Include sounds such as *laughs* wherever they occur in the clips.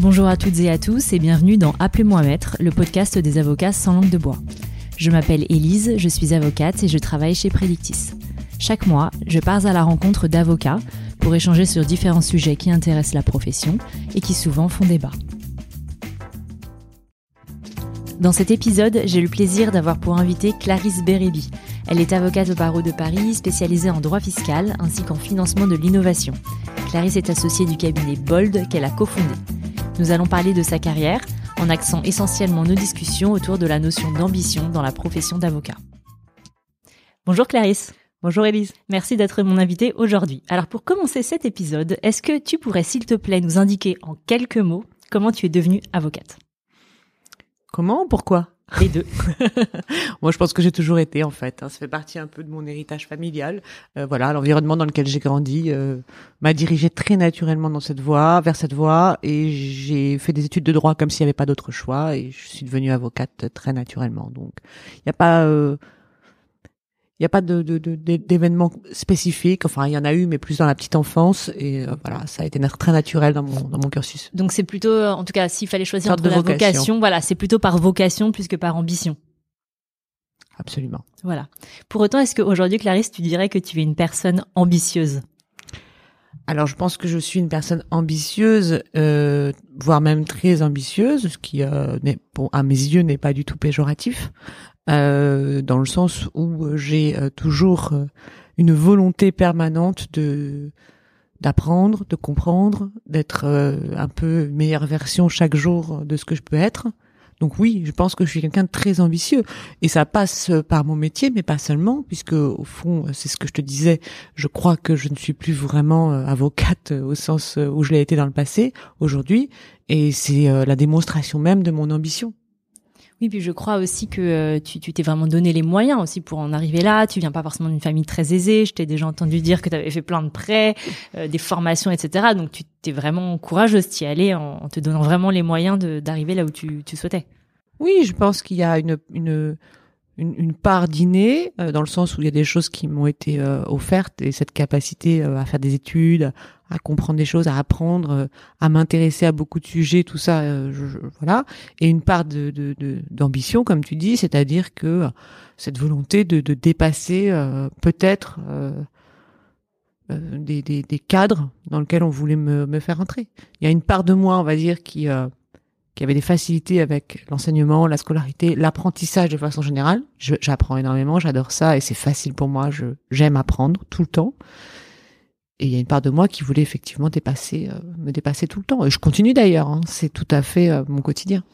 Bonjour à toutes et à tous et bienvenue dans Appelez-moi Maître, le podcast des avocats sans langue de bois. Je m'appelle Élise, je suis avocate et je travaille chez Predictis. Chaque mois, je pars à la rencontre d'avocats pour échanger sur différents sujets qui intéressent la profession et qui souvent font débat. Dans cet épisode, j'ai le plaisir d'avoir pour invité Clarisse Bérébi. Elle est avocate au barreau de Paris, spécialisée en droit fiscal ainsi qu'en financement de l'innovation. Clarisse est associée du cabinet Bold qu'elle a cofondé. Nous allons parler de sa carrière en axant essentiellement nos discussions autour de la notion d'ambition dans la profession d'avocat. Bonjour Clarisse. Bonjour Elise. Merci d'être mon invitée aujourd'hui. Alors pour commencer cet épisode, est-ce que tu pourrais s'il te plaît nous indiquer en quelques mots comment tu es devenue avocate? Comment? Pourquoi? Les deux. *laughs* Moi, je pense que j'ai toujours été en fait. Hein. Ça fait partie un peu de mon héritage familial. Euh, voilà, l'environnement dans lequel j'ai grandi euh, m'a dirigé très naturellement dans cette voie, vers cette voie, et j'ai fait des études de droit comme s'il n'y avait pas d'autre choix, et je suis devenue avocate très naturellement. Donc, il n'y a pas euh, il n'y a pas de, d'événements spécifiques. Enfin, il y en a eu, mais plus dans la petite enfance. Et euh, voilà, ça a été très naturel dans mon, dans mon cursus. Donc c'est plutôt, euh, en tout cas, s'il fallait choisir entre la vocation. voilà, c'est plutôt par vocation plus que par ambition. Absolument. Voilà. Pour autant, est-ce qu'aujourd'hui, Clarisse, tu dirais que tu es une personne ambitieuse? Alors je pense que je suis une personne ambitieuse, euh, voire même très ambitieuse, ce qui euh, bon, à mes yeux n'est pas du tout péjoratif. Euh, dans le sens où j'ai euh, toujours euh, une volonté permanente de d'apprendre, de comprendre, d'être un peu meilleure version chaque jour de ce que je peux être. Donc oui, je pense que je suis quelqu'un de très ambitieux et ça passe par mon métier, mais pas seulement, puisque au fond, c'est ce que je te disais. Je crois que je ne suis plus vraiment avocate au sens où je l'ai été dans le passé aujourd'hui, et c'est la démonstration même de mon ambition. Oui, puis je crois aussi que euh, tu t'es vraiment donné les moyens aussi pour en arriver là. Tu viens pas forcément d'une famille très aisée. Je t'ai déjà entendu dire que tu avais fait plein de prêts, euh, des formations, etc. Donc tu t'es vraiment courageuse d'y aller en, te donnant vraiment les moyens d'arriver là où tu, tu souhaitais. Oui, je pense qu'il y a une, une une, une part d'inné, euh, dans le sens où il y a des choses qui m'ont été euh, offertes et cette capacité euh, à faire des études, à comprendre des choses, à apprendre, à m'intéresser à beaucoup de sujets, tout ça, voilà, et une part de d'ambition, comme tu dis, c'est-à-dire que cette volonté de, de dépasser peut-être des, des, des, cadres dans lesquels on voulait me, me faire entrer. Il y a une part de moi, on va dire, qui qui avait des facilités avec l'enseignement, la scolarité, l'apprentissage de façon générale. J'apprends énormément, j'adore ça et c'est facile pour moi. J'aime apprendre tout le temps. Et il y a une part de moi qui voulait effectivement dépasser, euh, me dépasser tout le temps. Et je continue d'ailleurs. Hein. c'est tout à fait euh, mon quotidien.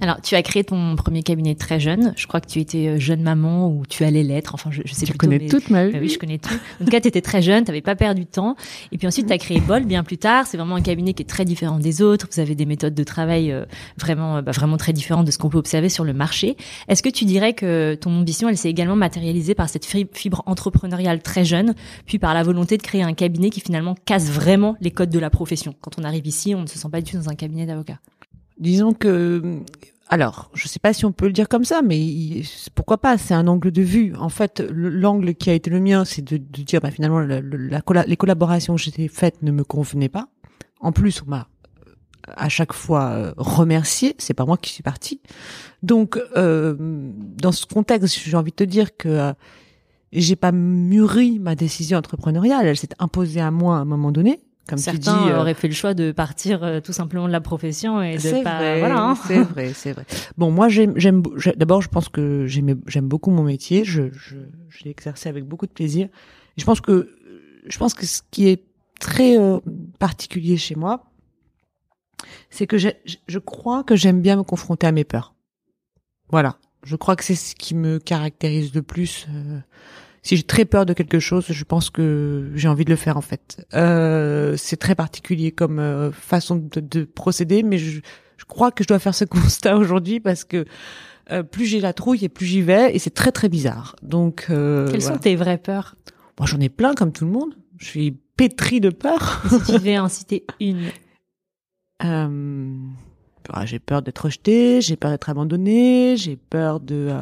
Alors, tu as créé ton premier cabinet très jeune. Je crois que tu étais euh, jeune maman ou tu allais l'être. Enfin, je, je sais tu connais toute ma vie. oui, je connais tout. En tout cas, tu étais très jeune, tu n'avais pas perdu de temps. Et puis ensuite, tu as créé Bol bien plus tard. C'est vraiment un cabinet qui est très différent des autres. Vous avez des méthodes de travail euh, vraiment, euh, bah, vraiment très différentes de ce qu'on peut observer sur le marché. Est-ce que tu dirais que ton ambition, elle s'est également matérialisée par cette fibre entrepreneuriale très jeune, puis par la volonté de créer un cabinet qui finalement casse vraiment les codes de la profession? Quand on arrive ici, on ne se sent pas du tout dans un cabinet d'avocat. Disons que alors, je sais pas si on peut le dire comme ça, mais pourquoi pas C'est un angle de vue. En fait, l'angle qui a été le mien, c'est de, dire, bah, finalement, les collaborations que j'ai faites ne me convenaient pas. En plus, on m'a euh, à chaque fois euh, remercié. C'est pas moi qui suis partie. Donc, euh, dans ce contexte, j'ai envie de te dire que euh, j'ai pas mûri ma décision entrepreneuriale. Elle s'est imposée à moi à un moment donné. Comme Certains tu dis, euh, auraient fait le choix de partir euh, tout simplement de la profession et de pas. Vrai, voilà. Hein. C'est vrai, c'est vrai. Bon, moi, j'aime. D'abord, je pense que j'aime, j'aime beaucoup mon métier. Je, je, je l'ai exercé avec beaucoup de plaisir. Et je pense que, je pense que ce qui est très euh, particulier chez moi, c'est que je, je crois que j'aime bien me confronter à mes peurs. Voilà. Je crois que c'est ce qui me caractérise le plus. Euh, si j'ai très peur de quelque chose, je pense que j'ai envie de le faire en fait. Euh, c'est très particulier comme euh, façon de, de, procéder, mais je, je, crois que je dois faire ce *laughs* constat aujourd'hui parce que euh, plus j'ai la trouille et plus j'y vais, et c'est très très bizarre. Donc, quelles sont tes vraies peurs? Moi, j'en ai plein comme tout le monde. Je suis pétri de peur. si tu devais en citer une? Bah, *laughs* j'ai peur d'être rejeté, j'ai peur d'être abandonné, j'ai peur de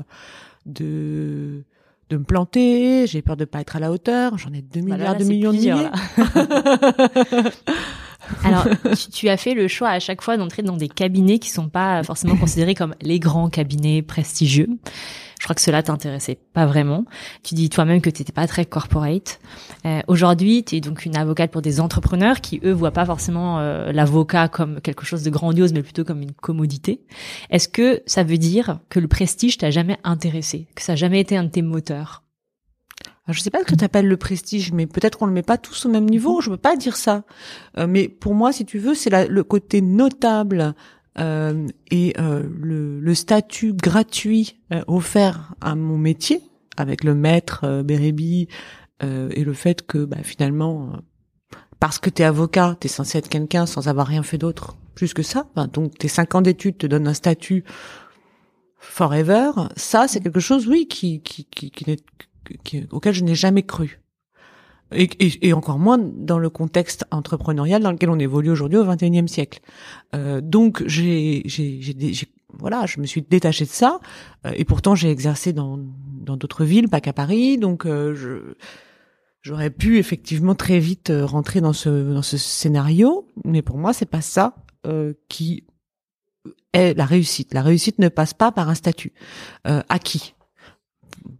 de de me planter, j'ai peur de pas être à la hauteur, j'en ai 2 bah milliards de millions de milliers. *laughs* *laughs* Alors, tu, tu, as fait le choix à chaque fois d'entrer dans des cabinets qui sont pas forcément considérés comme les grands cabinets prestigieux. Je crois que cela t'intéressait pas vraiment. Tu dis toi-même que tu n'étais pas très corporate. Euh, Aujourd'hui, tu es donc une avocate pour des entrepreneurs qui, eux, voient pas forcément euh, l'avocat comme quelque chose de grandiose, mais plutôt comme une commodité. Est-ce que ça veut dire que le prestige t'a jamais intéressé, que ça n'a jamais été un de tes moteurs? Je sais pas ce que tu appelles le prestige, mais peut-être qu'on le met pas tous au même niveau. Je veux pas dire ça, euh, mais pour moi, si tu veux, c'est le côté notable euh, et euh, le, le, statut gratuit euh, offert à mon métier avec le maître euh, Bérébi et le fait que bah, finalement, parce que tu es avocat, tu es censé être quelqu'un sans avoir rien fait d'autre plus que ça. donc tes cinq ans d'études te donnent un statut forever. Ça, c'est quelque chose, oui, qui, qui, qui, qui, auquel je n'ai jamais cru. Et, encore moins dans le contexte entrepreneurial dans lequel on évolue aujourd'hui au XXIe siècle. Euh, donc j'ai, j'ai, j'ai, voilà, je me suis détachée de ça, euh, et pourtant j'ai exercé dans dans d'autres villes, pas qu'à Paris. Donc euh, je j'aurais pu effectivement très vite euh, rentrer dans ce dans ce scénario, mais pour moi c'est pas ça qui est la réussite. La réussite ne passe pas par un statut acquis.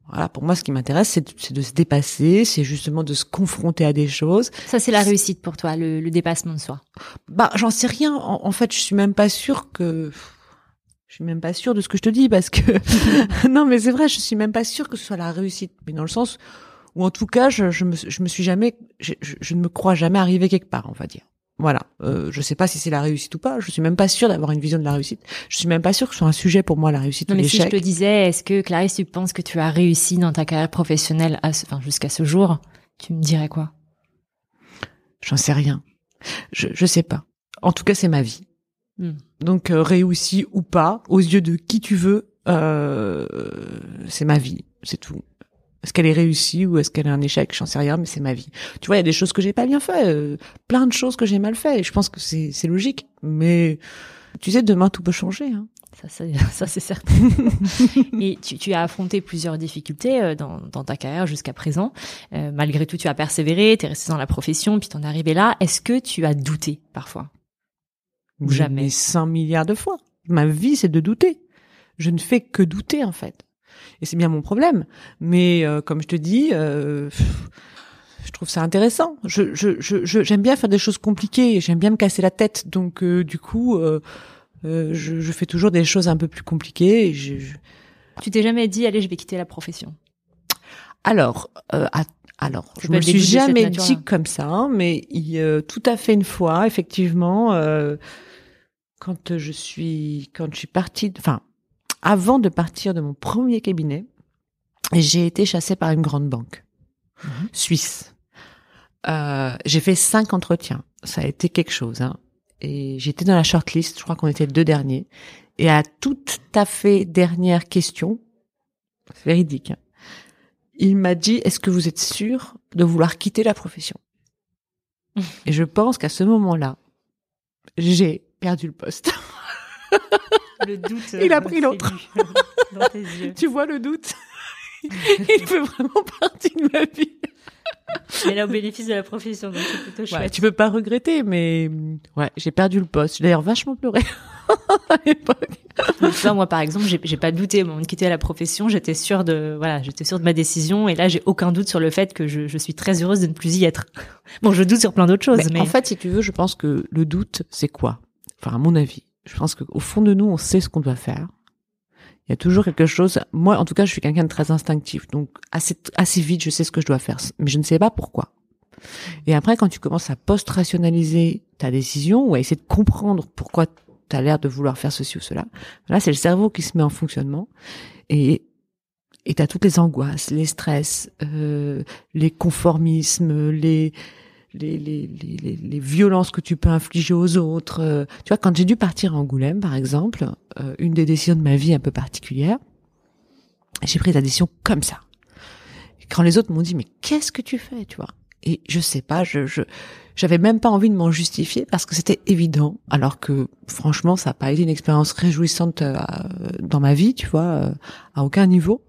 Voilà, pour moi, ce qui m'intéresse, c'est de, se dépasser, c'est justement de se confronter à des choses. Ça, c'est la réussite pour toi, le, le dépassement de soi. Bah, j'en sais rien. En, fait, je suis même pas sûre que. Je suis même pas sûre de ce que je te dis parce que *laughs* *laughs* non, mais c'est vrai, je suis même pas sûre que ce soit la réussite, mais dans le sens où, en tout cas, je, je me, je me suis jamais, je, je ne me crois jamais arrivé quelque part, on va dire. Voilà, euh, je sais pas si c'est la réussite ou pas. Je suis même pas sûre d'avoir une vision de la réussite. Je suis même pas sûre que ce soit un sujet pour moi la réussite non, ou mais l'échec. Si je te disais, est-ce que Clarisse, tu penses que tu as réussi dans ta carrière professionnelle, à enfin jusqu'à ce jour, tu me dirais quoi? J'en sais rien. Je je sais pas. En tout cas, c'est ma vie. Hmm. Donc euh, réussi ou pas, aux yeux de qui tu veux, euh, c'est ma vie, c'est tout. Est-ce qu'elle est réussie ou est-ce qu'elle est un échec? J'en sais rien, mais c'est ma vie. Tu vois, il y a des choses que j'ai pas bien fait, euh, plein de choses que j'ai mal fait. Et je pense que c'est c'est logique, mais tu sais, demain tout peut changer. Hein. Ça, ça, *laughs* ça c'est certain. *laughs* et tu, tu, as affronté plusieurs difficultés euh, dans, dans ta carrière jusqu'à présent. Euh, malgré tout, tu as persévéré, tu es resté dans la profession, puis t'en es arrivé là. Est-ce que tu as douté parfois? Ou jamais? 100 milliards de fois. Ma vie, c'est de douter. Je ne fais que douter, en fait et c'est bien mon problème. Mais euh, comme je te dis, euh, je trouve ça intéressant. Je, je, je, j'aime bien faire des choses compliquées. J'aime bien me casser la tête. Donc euh, du coup, euh, je, je, fais toujours des choses un peu plus compliquées. Et je, Tu t'es jamais dit, allez, je vais quitter la profession Alors, à, alors, je me suis jamais dit comme ça, hein, mais il, tout à fait une fois, effectivement, quand je suis, quand je suis partie, enfin, avant de partir de mon premier cabinet, j'ai été chassée par une grande banque mhm. suisse. Euh, j'ai fait cinq entretiens. Ça a été quelque chose. Hein. Et j'étais dans la shortlist. Je crois qu'on était deux derniers. Et à toute à fait dernière question, c'est véridique, hein, il m'a dit Est-ce que vous êtes sûr de vouloir quitter la profession? *laughs* Et je pense qu'à ce moment-là, j'ai perdu le poste. *laughs* Le doute. Il a pris l'autre. *laughs* tu vois le doute? *laughs* Il fait vraiment partie de ma vie. Mais là, au bénéfice de la profession, donc c'est plutôt chouette. Ouais, tu peux pas regretter, mais ouais, j'ai perdu le poste. J'ai d'ailleurs vachement pleuré *laughs* à l'époque. moi, par exemple, j'ai pas douté au moment de quitter la profession. J'étais sûre de, voilà, j'étais sûre de ma décision. Et là, j'ai aucun doute sur le fait que je, je, suis très heureuse de ne plus y être. Bon, je doute sur plein d'autres choses, mais... En fait, si tu veux, je pense que le doute, c'est quoi? Enfin, à mon avis, je pense qu'au fond de nous, on sait ce qu'on doit faire. Il y a toujours quelque chose. Moi, en tout cas, je suis quelqu'un de très instinctif, donc assez assez vite, je sais ce que je dois faire, mais je ne sais pas pourquoi. Et après, quand tu commences à post-rationaliser ta décision ou à essayer de comprendre pourquoi tu as l'air de vouloir faire ceci ou cela, là, c'est le cerveau qui se met en fonctionnement et et t'as toutes les angoisses, les stress, euh, les conformismes, les les, les, les, les, violences que tu peux infliger aux autres. Euh, tu vois, quand j'ai dû partir à Angoulême, par exemple, euh, une des décisions de ma vie un peu particulière, j'ai pris la décision comme ça. quand les autres m'ont dit, mais qu'est-ce que tu fais, tu vois? Et je sais pas, je, je j'avais même pas envie de m'en justifier parce que c'était évident, alors que franchement, ça n'a pas été une expérience réjouissante euh, dans ma vie, tu vois, à aucun niveau.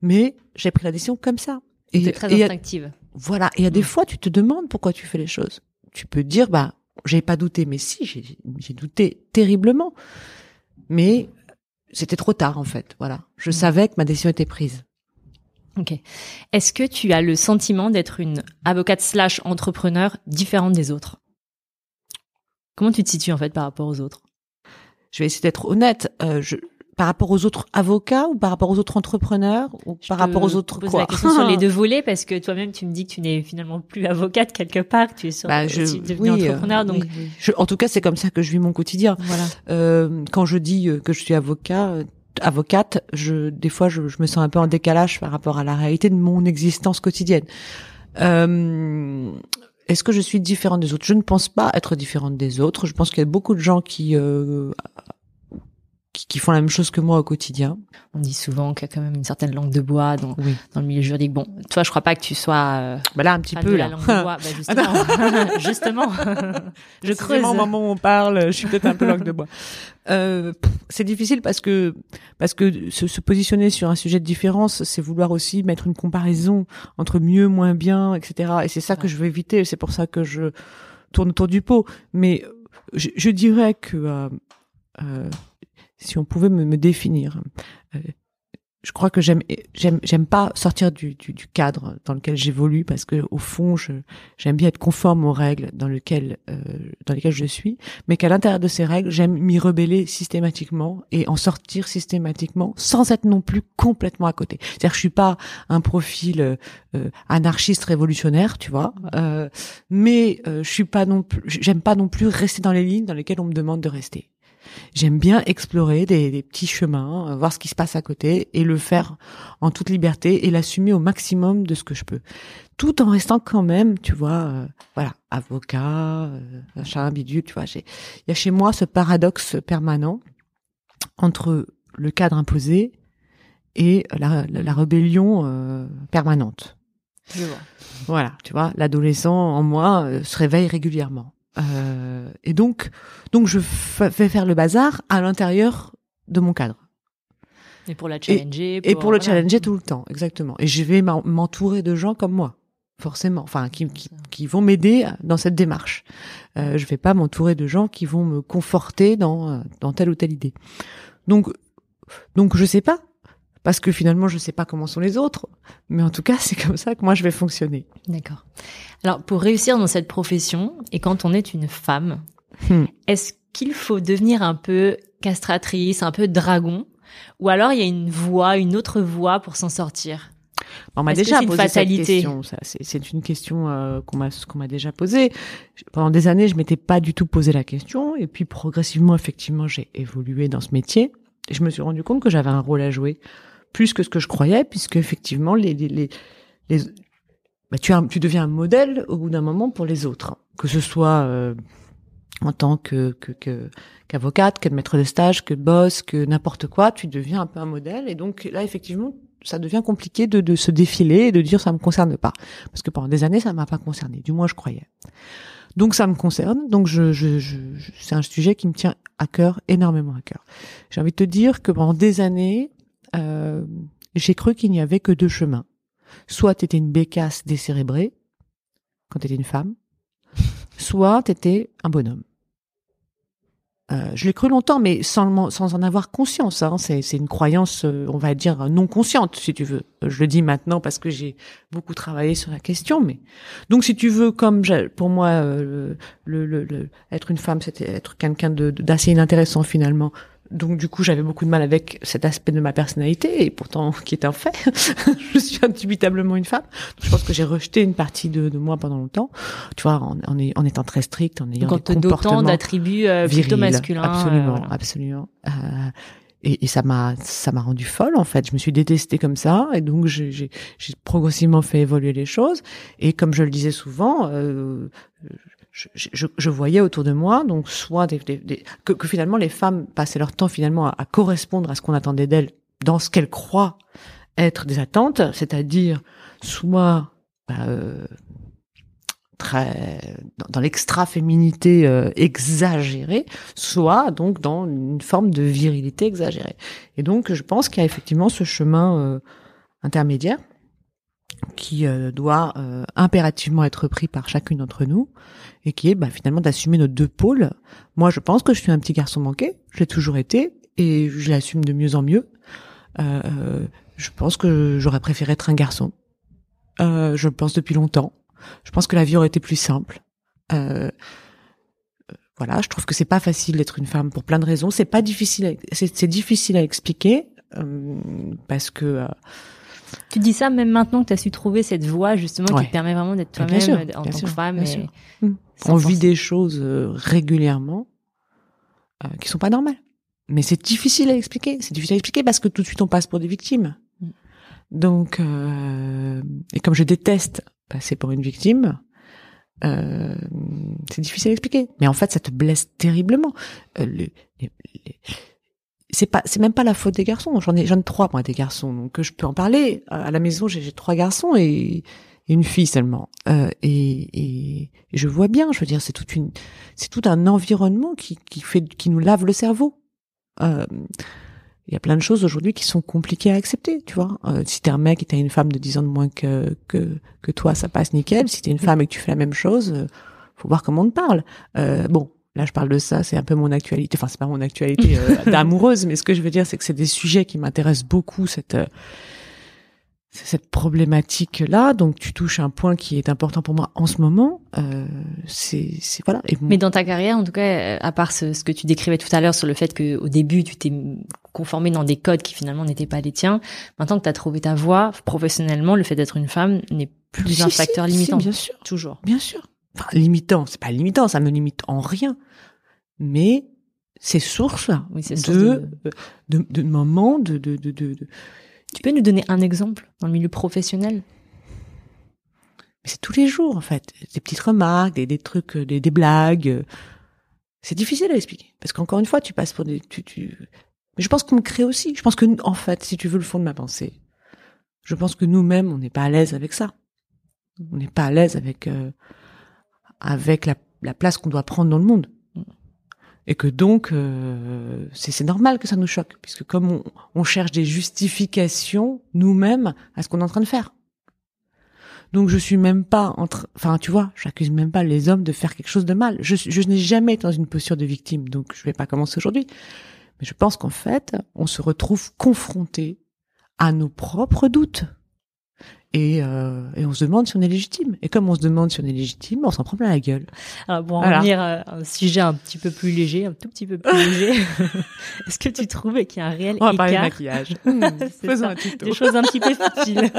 Mais j'ai pris la décision comme ça. Et très instinctive. Voilà. Et a des mm. fois, tu te demandes pourquoi tu fais les choses. Tu peux dire, bah, j'ai pas douté, mais si, j'ai douté terriblement. Mais c'était trop tard en fait. Voilà, je mmh. savais que ma décision était prise. Ok. Est-ce que tu as le sentiment d'être une avocate slash entrepreneur différente des autres? Comment tu te situes en fait par rapport aux autres? Je vais essayer d'être honnête. Euh, je, par rapport aux autres avocats ou par rapport aux autres entrepreneurs ou par rapport aux autres quoi la question sur les *laughs* deux volets parce que toi-même tu me dis que tu n'es finalement plus avocate quelque part, tu es sur bah, je, devenu oui, entrepreneur donc en tout cas c'est comme ça que je vis mon quotidien. Voilà. Euh, quand je dis euh, que je suis avocat euh, avocate, je des fois je, je, me sens un peu en décalage par rapport à la réalité de mon existence quotidienne. Euh, est-ce que je suis différente des autres? Je ne pense pas être différente des autres. Je pense qu'il y a beaucoup de gens qui euh, qui, font la même chose que moi au quotidien. On dit souvent qu'il y a quand même une certaine langue de bois dans, dans le milieu juridique. Bon, toi, je crois pas que tu sois. Euh, bah là, un petit peu là. La langue de bois. Bah *laughs* justement, *laughs* justement. *laughs* je creuse. Au moment où on parle, je suis peut-être un peu langue de bois. Euh, c'est difficile parce que parce que se, se, positionner sur un sujet de différence, c'est vouloir aussi mettre une comparaison entre mieux, moins bien, etc. Et c'est ça que je veux éviter. C'est pour ça que je tourne autour du pot. Mais je, je dirais que euh, euh si on pouvait me, me définir. Euh, je crois que j'aime j'aime j'aime pas sortir du, du, du, cadre dans lequel j'évolue parce que au fond je j'aime bien être conforme aux règles dans lesquelles euh, dans lesquelles je suis mais qu'à l'intérieur de ces règles j'aime m'y rebeller systématiquement et en sortir systématiquement sans être non plus complètement à côté c'est-à-dire que je suis pas un profil euh, anarchiste révolutionnaire tu vois euh, mais euh, je suis pas non plus j'aime pas non plus rester dans les lignes dans lesquelles on me demande de rester J'aime bien explorer des, petits chemins, euh, voir ce qui se passe à côté et le faire en toute liberté et l'assumer au maximum de ce que je peux, tout en restant quand même, tu vois, euh, voilà, avocat, euh, machin, bidule, tu vois. J'ai, il y a chez moi ce paradoxe permanent entre le cadre imposé et la, la, rébellion euh, permanente. Je vois. Voilà, tu vois, l'adolescent en moi se réveille régulièrement. Euh, et donc, donc je fais faire le bazar à l'intérieur de mon cadre. Et pour la challenger. Et pour, le challenger tout le temps, exactement. Et je vais m'entourer de gens comme moi, forcément, enfin qui, qui, qui vont m'aider dans cette démarche. Euh, je vais pas m'entourer de gens qui vont me conforter dans dans telle ou telle idée. Donc donc je sais pas parce que finalement je sais pas comment sont les autres, mais en tout cas *laughs* c'est comme ça que moi je vais fonctionner. D'accord. Alors pour réussir dans cette profession et quand on est une femme, hmm. est-ce qu'il faut devenir un peu castratrice, un peu dragon, ou alors il y a une voie, une autre voie pour s'en sortir? On m'a déjà posé cette question. C'est une question euh, qu'on m'a qu'on m'a déjà posée. Pendant des années, je m'étais pas du tout posé la question, et puis progressivement, effectivement, j'ai évolué dans ce métier. Et je me suis rendu compte que j'avais un rôle à jouer plus que ce que je croyais, puisque effectivement, les, les, les, bah, tu, tu deviens un modèle au bout d'un moment pour les autres, que ce soit euh, en tant que qu'avocate, que, que maître de stage, que boss, que n'importe quoi, tu deviens un peu un modèle. Et donc là, effectivement, ça devient compliqué de, de se défiler et de dire ça me concerne pas, parce que pendant des années, ça m'a pas concerné. Du moins, je croyais. Donc ça me concerne, donc je, je, je c'est un sujet qui me tient à cœur, énormément à cœur. J'ai envie de te dire que pendant des années, euh, j'ai cru qu'il n'y avait que deux chemins. Soit tu étais une bécasse décérébrée, quand tu étais une femme, *laughs* soit tu étais un bonhomme. Euh, je l'ai cru longtemps, mais sans, sans en avoir conscience. Hein. C'est, une croyance, euh, on va dire, non consciente, si tu veux. Je le dis maintenant parce que j'ai beaucoup travaillé sur la question. Mais donc, si tu veux, comme pour moi, euh, le, le, le, être une femme, c'était être quelqu'un d'assez inintéressant finalement donc du coup, j'avais beaucoup de mal avec cet aspect de ma personnalité, et pourtant, *laughs* qui est un fait, *laughs* je suis indubitablement une femme. je pense que j'ai rejeté une partie de, de, moi pendant longtemps. Tu vois, en, en, en étant très stricte, en ayant Donc, des comportements d'attributs euh, plutôt masculins. Absolument, euh, absolument. Euh, et, et, ça m'a ça m'a rendu folle en fait. Je me suis détestée comme ça, et donc j'ai progressivement fait évoluer les choses. Et comme je le disais souvent. Euh, je, je, voyais autour de moi, donc soit des, des, que, que, finalement les femmes passaient leur temps finalement à, correspondre à ce qu'on attendait d'elles dans ce qu'elles croient être des attentes, c'est-à-dire soit bah, euh, très dans, dans l'extra-féminité euh, exagérée, soit donc dans une forme de virilité exagérée. Et donc je pense qu'il y a effectivement ce chemin euh, intermédiaire qui euh, doit euh, impérativement être pris par chacune d'entre nous et qui est bah, finalement d'assumer nos deux pôles. Moi, je pense que je suis un petit garçon manqué, j'ai toujours été et je l'assume de mieux en mieux. Euh, je pense que j'aurais préféré être un garçon. Euh, je le pense depuis longtemps. Je pense que la vie aurait été plus simple. Euh, voilà, je trouve que c'est pas facile d'être une femme pour plein de raisons. C'est pas difficile, c'est difficile à expliquer parce que tu dis ça même maintenant que tu as su trouver cette voie justement qui te permet vraiment d'être toi-même en tant que femme. Et mmh. On vit des choses euh, régulièrement euh, qui sont pas normales. Mais c'est difficile à expliquer. C'est difficile à expliquer parce que tout de suite on passe pour des victimes. Mmh. Donc, euh, et comme je déteste passer pour une victime, euh, c'est difficile à expliquer. Mais en fait, ça te blesse terriblement. Euh, les, les, c'est pas c'est même pas la faute des garçons j'en ai j'en ai trois moi des garçons donc je peux en parler à la maison j'ai trois garçons et, une fille seulement euh, et, et, je vois bien je veux dire c'est toute une c'est tout un environnement qui qui fait qui nous lave le cerveau euh, il y a plein de choses aujourd'hui qui sont compliquées à accepter, tu vois. Euh, si t'es un mec et t'as une femme de 10 ans de moins que, que, que toi, ça passe nickel. Si t'es une femme et que tu fais la même chose, euh, faut voir comment on te parle. Euh, bon, Là, je parle de ça, c'est un peu mon actualité. Enfin, c'est pas mon actualité euh, *laughs* d'amoureuse, mais ce que je veux dire, c'est que c'est des sujets qui m'intéressent beaucoup, cette euh, cette problématique là. Donc, tu touches un point qui est important pour moi en ce moment. Euh, c'est voilà. mais dans ta carrière, en tout cas, euh, à part ce, ce que tu décrivais tout à l'heure sur le fait que au début, tu t'es conformé dans des codes qui finalement n'étaient pas les tiens. Maintenant que tu as trouvé ta voie professionnellement, le fait d'être une femme n'est plus un facteur limitant. bien sûr, toujours. Bien sûr enfin, limitant, c'est pas limitant, ça me limite en rien, mais c'est source, oui, de, de... De, moments, de, de, de, de, Tu peux nous donner un exemple dans le milieu professionnel? C'est tous les jours en fait, des petites remarques, des, des trucs, des, des blagues. C'est difficile à expliquer parce qu'encore une fois, tu passes pour des, tu, tu... Mais je pense qu'on me crée aussi. Je pense que en fait, si tu veux le fond de ma pensée, je pense que nous-mêmes, on n'est pas à l'aise avec ça. On n'est pas à l'aise avec euh, avec la, la place qu'on doit prendre dans le monde. Et que donc, euh, c'est normal que ça nous choque, puisque comme on, on cherche des justifications nous-mêmes à ce qu'on est en train de faire. Donc je suis même pas entre, enfin tu vois, j'accuse même pas les hommes de faire quelque chose de mal. Je, je n'ai jamais été dans une posture de victime, donc je vais pas commencer aujourd'hui. Mais je pense qu'en fait, on se retrouve confronté à nos propres doutes. Et, euh, et, on se demande si on est légitime. Et comme on se demande si on est légitime, on s'en prend plein la gueule. Alors pour en revenir à un sujet un petit peu plus léger, un tout petit peu plus *laughs* léger, *laughs* est-ce que tu trouves qu'il y a un réel on va écart parler de maquillage. *laughs* Faisons un tuto. Des choses un petit peu futiles.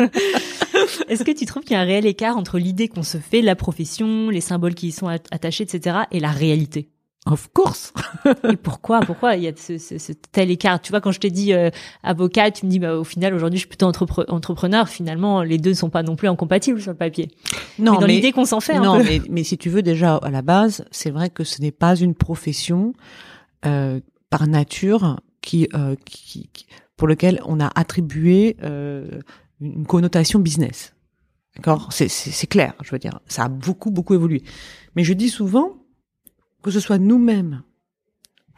est-ce que tu trouves qu'il y a un réel écart entre l'idée qu'on se fait de la profession, les symboles qui y sont attachés, etc., et la réalité? Of course. *laughs* et pourquoi Pourquoi il y a ce, ce, ce, tel écart? Tu vois, quand je t'ai dit euh, avocat, tu me dis bah au final aujourd'hui je suis plutôt entrepreneur. Finalement, les deux ne sont pas non plus incompatibles sur le papier. Non, mais dans l'idée qu'on s'en fait. Non, un peu. mais mais si tu veux déjà à la base, c'est vrai que ce n'est pas une profession euh, par nature qui, euh, qui, qui, pour lequel on a attribué euh, une connotation business. D'accord? C'est c'est clair. Je veux dire, ça a beaucoup beaucoup évolué. Mais je dis souvent que ce soit nous-mêmes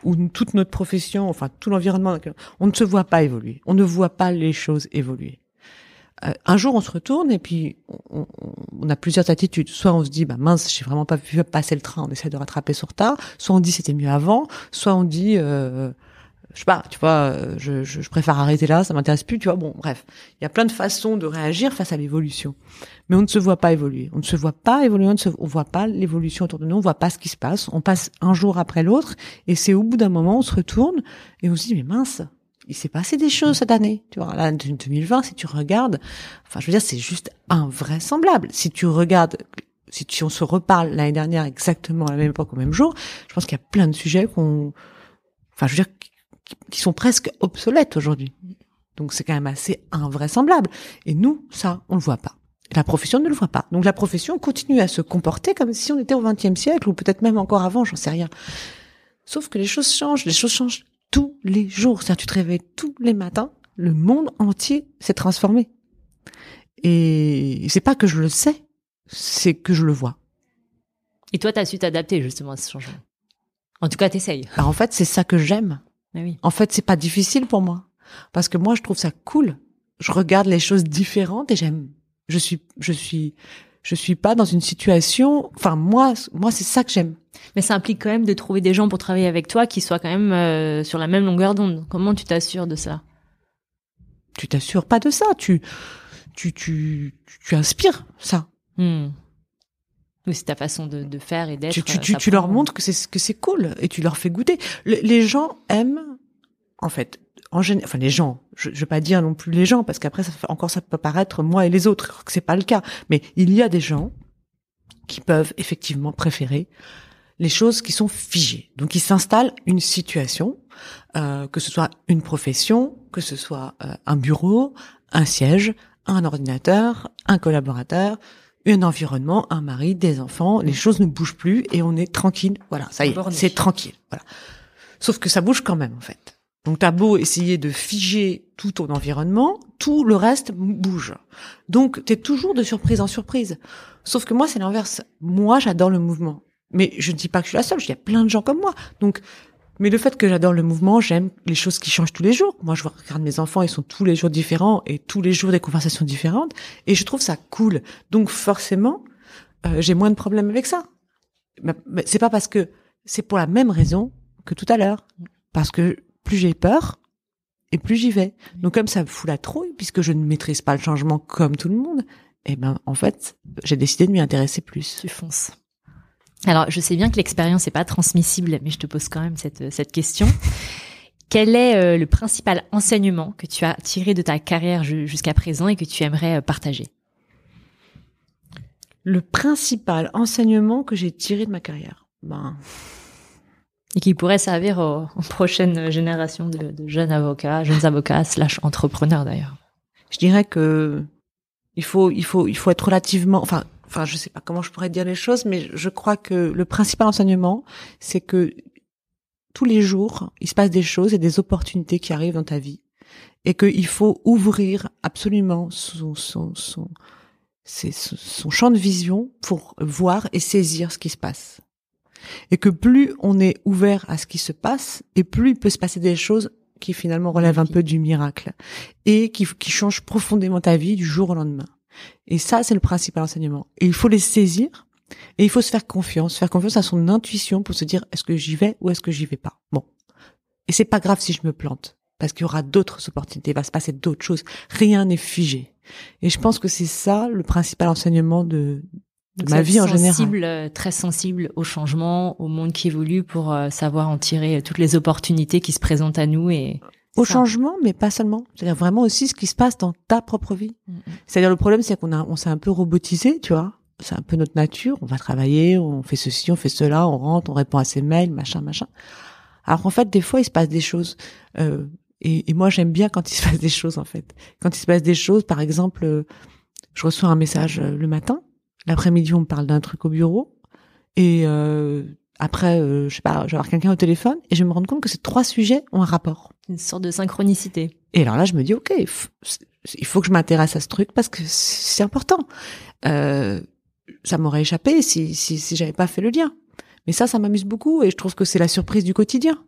ou toute notre profession, enfin tout l'environnement, on ne se voit pas évoluer, on ne voit pas les choses évoluer. Euh, un jour, on se retourne et puis on, a plusieurs attitudes. Soit on se dit, bah mince, j'ai vraiment pas vu passer le train, on essaie de rattraper sur retard. Soit on dit c'était mieux avant. Soit on dit, euh, je sais pas, tu vois, je, je, je préfère arrêter là, ça m'intéresse plus, tu vois. Bon, bref, il y a plein de façons de réagir face à l'évolution, mais on ne se voit pas évoluer. On ne se voit pas évoluer, on ne se, on voit pas l'évolution autour de nous, on voit pas ce qui se passe. On passe un jour après l'autre, et c'est au bout d'un moment, on se retourne et on se dit mais mince, il s'est passé des choses cette année. Tu vois, là, 2020, si tu regardes, enfin, je veux dire, c'est juste invraisemblable. Si tu regardes si, tu, on se reparle l'année dernière exactement à la même époque au même jour, je pense qu'il y a plein de sujets qu'on, enfin, je veux dire, qui sont presque obsolètes aujourd'hui. Donc c'est quand même assez invraisemblable. Et nous, ça, on le voit pas. La profession ne le voit pas. Donc la profession continue à se comporter comme si on était au XXe siècle ou peut-être même encore avant, j'en sais rien. Sauf que les choses changent, les choses changent tous les jours. C'est-à-dire tu te réveilles tous les matins, le monde entier s'est transformé. Et c'est pas que je le sais, c'est que je le vois. Et toi, tu as su t'adapter justement à ce changement? En tout cas, t'essayes. Alors en fait, c'est ça que j'aime. Oui. En fait, c'est pas difficile pour moi parce que moi, je trouve ça cool. Je regarde les choses différentes et j'aime. Je suis, je suis, je suis pas dans une situation. Enfin, moi, moi, c'est ça que j'aime. Mais ça implique quand même de trouver des gens pour travailler avec toi qui soient quand même euh, sur la même longueur d'onde. Comment tu t'assures de ça? Tu t'assures pas de ça. Tu, tu, tu, tu inspires ça. Hmm. Oui, c'est ta façon de, de faire et d'être. Tu, tu, euh, tu, leur montres que c'est que c'est cool et tu leur fais goûter. Le- les gens aiment, en fait, en général, enfin les gens. Je, je vais pas dire non plus les gens parce qu'après ça encore ça peut paraître moi et les autres que c'est pas le cas. Mais il y a des gens qui peuvent effectivement préférer les choses qui sont figées. Donc il s'installe une situation, euh, que ce soit une profession, que ce soit euh, un bureau, un siège, un ordinateur, un collaborateur, un environnement, un mari, des enfants, les choses ne bougent plus et on est tranquille. Voilà, ça y est, c'est tranquille. Voilà. Sauf que ça bouge quand même en fait. Donc t'as beau essayer de figer tout ton environnement, tout le reste bouge. Donc t'es toujours de surprise en surprise. Sauf que moi c'est l'inverse. Moi j'adore le mouvement. Mais je ne dis pas que je suis la seule, il y a plein de gens comme moi. Donc mais le fait que j'adore le mouvement, j'aime les choses qui changent tous les jours. Moi, je regarde mes enfants, ils sont tous les jours différents et tous les jours des conversations différentes. Et je trouve ça cool. Donc forcément, euh, j'ai moins de problèmes avec ça. Mais, mais c'est pas parce que c'est pour la même raison que tout à l'heure. Parce que plus j'ai peur et plus j'y vais. Donc comme ça me fout la trouille, puisque je ne maîtrise pas le changement comme tout le monde, eh ben en fait, j'ai décidé de m'y intéresser plus. Tu fonces. Alors, je sais bien que l'expérience n'est pas transmissible, mais je te pose quand même cette, cette question. *laughs* Quel est euh, le principal enseignement que tu as tiré de ta carrière ju- jusqu'à présent et que tu aimerais euh, partager? Le principal enseignement que j'ai tiré de ma carrière, ben et qui pourrait servir aux, aux prochaines générations de, de jeunes avocats, jeunes avocats slash entrepreneurs d'ailleurs. je dirais que il faut il faut il faut être relativement enfin enfin je sais pas comment je pourrais dire les choses mais je crois que le principal enseignement c'est que tous les jours il se passe des choses et des opportunités qui arrivent dans ta vie et qu'il faut ouvrir absolument son son son c'est son son champ de vision pour voir et saisir ce qui se passe et que plus on est ouvert à ce qui se passe et plus il peut se passer des choses qui finalement relèvent un peu du miracle et qui, qui change profondément ta vie du jour au lendemain. Et ça, c'est le principal enseignement. Et il faut les saisir et il faut se faire confiance, faire confiance à son intuition pour se dire est-ce que j'y vais ou est-ce que j'y vais pas? Bon. Et c'est pas grave si je me plante parce qu'il y aura d'autres opportunités, il va se passer d'autres choses. Rien n'est figé. Et je pense que c'est ça le principal enseignement de, de ma vie en général. sensible, euh, très sensible au changement, au monde qui évolue pour euh, savoir en tirer toutes les opportunités qui se présentent à nous et Au ça. changement, mais pas seulement. C'est-à-dire vraiment aussi ce qui se passe dans ta propre vie. C'est-à-dire le problème, c'est qu'on a, on s'est un peu robotisé, tu vois. C'est un peu notre nature. On va travailler, on fait ceci, on fait cela, on rentre, on répond à ses mails, machin, machin. Alors qu'en fait, des fois, il se passe des choses. Euh, et, et moi, j'aime bien quand il se passe des choses, en fait. Quand il se passe des choses, par exemple, euh, je reçois un message euh, le matin. L'après-midi, on me parle d'un truc au bureau. Et euh, après, euh, je sais pas, je vais avoir quelqu'un au téléphone et je vais me rendre compte que ces trois sujets ont un rapport. une sorte de synchronicité. Et alors là, je me dis, ok, il faut- que je m'intéresse à ce truc parce que c'est important. Euh, ça m'aurait échappé si, si, si j'avais pas fait le lien. Mais ça, ça m'amuse beaucoup et je trouve que c'est la surprise du quotidien.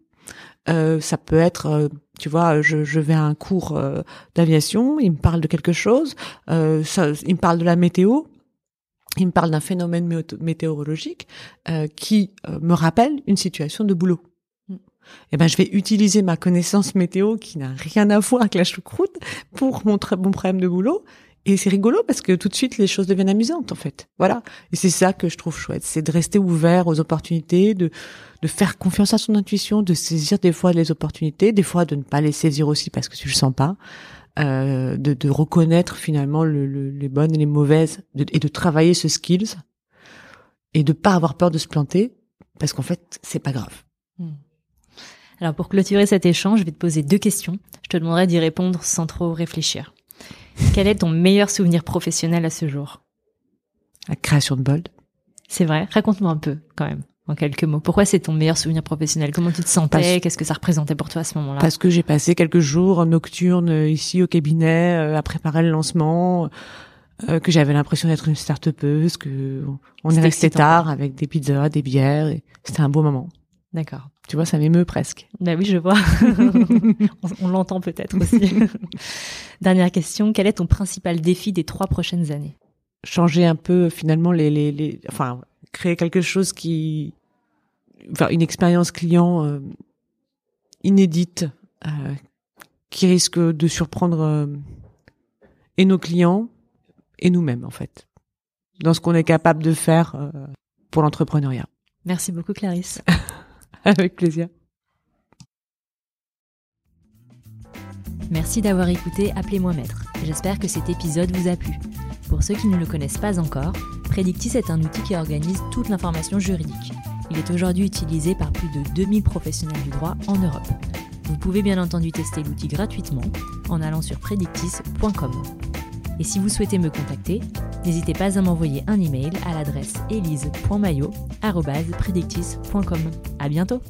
Euh, ça peut être, euh, tu vois, je, je vais à un cours euh, d'aviation, il me parle de quelque chose, euh, ça, il me parle de la météo, il me parle d'un phénomène météorologique euh, qui euh, me rappelle une situation de boulot. Eh ben, je vais utiliser ma connaissance météo qui n'a rien à voir avec la choucroute pour mon très bon problème de boulot. Et c'est rigolo parce que tout de suite les choses deviennent amusantes en fait. Voilà. Et c'est ça que je trouve chouette, c'est de rester ouvert aux opportunités, de de faire confiance à son intuition, de saisir des fois les opportunités, des fois de ne pas les saisir aussi parce que tu le sens pas, euh, de, de reconnaître finalement le, le- les bonnes et les mauvaises de- et de travailler ce skills et de pas avoir peur de se planter parce qu'en fait c'est pas grave. Alors pour clôturer cet échange, je vais te poser deux questions. Je te demanderai d'y répondre sans trop réfléchir. Quel est ton meilleur souvenir professionnel à ce jour? La création de Bold. C'est vrai Raconte-moi un peu quand même, en quelques mots. Pourquoi c'est ton meilleur souvenir professionnel? Comment tu te sentais? Qu'est-ce que ça représentait pour toi à ce moment-là? Parce que j'ai passé quelques jours nocturnes euh, ici au cabinet euh, à préparer le lancement, euh, que j'avais l'impression d'être une start-upeuse, que on est resté tard avec des pizzas, des bières, et c'était un beau moment. D'accord. Tu vois, ça m'émeut presque. Bah oui, je vois. *laughs* on, l'entend peut-être aussi. *laughs* Dernière question, quel est ton principal défi des trois prochaines années? Changer un peu finalement les, les, les, enfin créer quelque chose qui, enfin une expérience client euh, inédite, euh, qui risque de surprendre euh, et nos clients et nous-mêmes en fait, dans ce qu'on est capable de faire pour l'entrepreneuriat. Merci beaucoup Clarisse. *laughs* Avec plaisir. Merci d'avoir écouté Appelez-moi maître. J'espère que cet épisode vous a plu. Pour ceux qui ne le connaissent pas encore, Predictis est un outil qui organise toute l'information juridique. Il est aujourd'hui utilisé par plus de 2000 professionnels du droit en Europe. Vous pouvez bien entendu tester l'outil gratuitement en allant sur predictis.com. Et si vous souhaitez me contacter, n'hésitez pas à m'envoyer un email à l'adresse elise.mayo.predictis.com. À bientôt!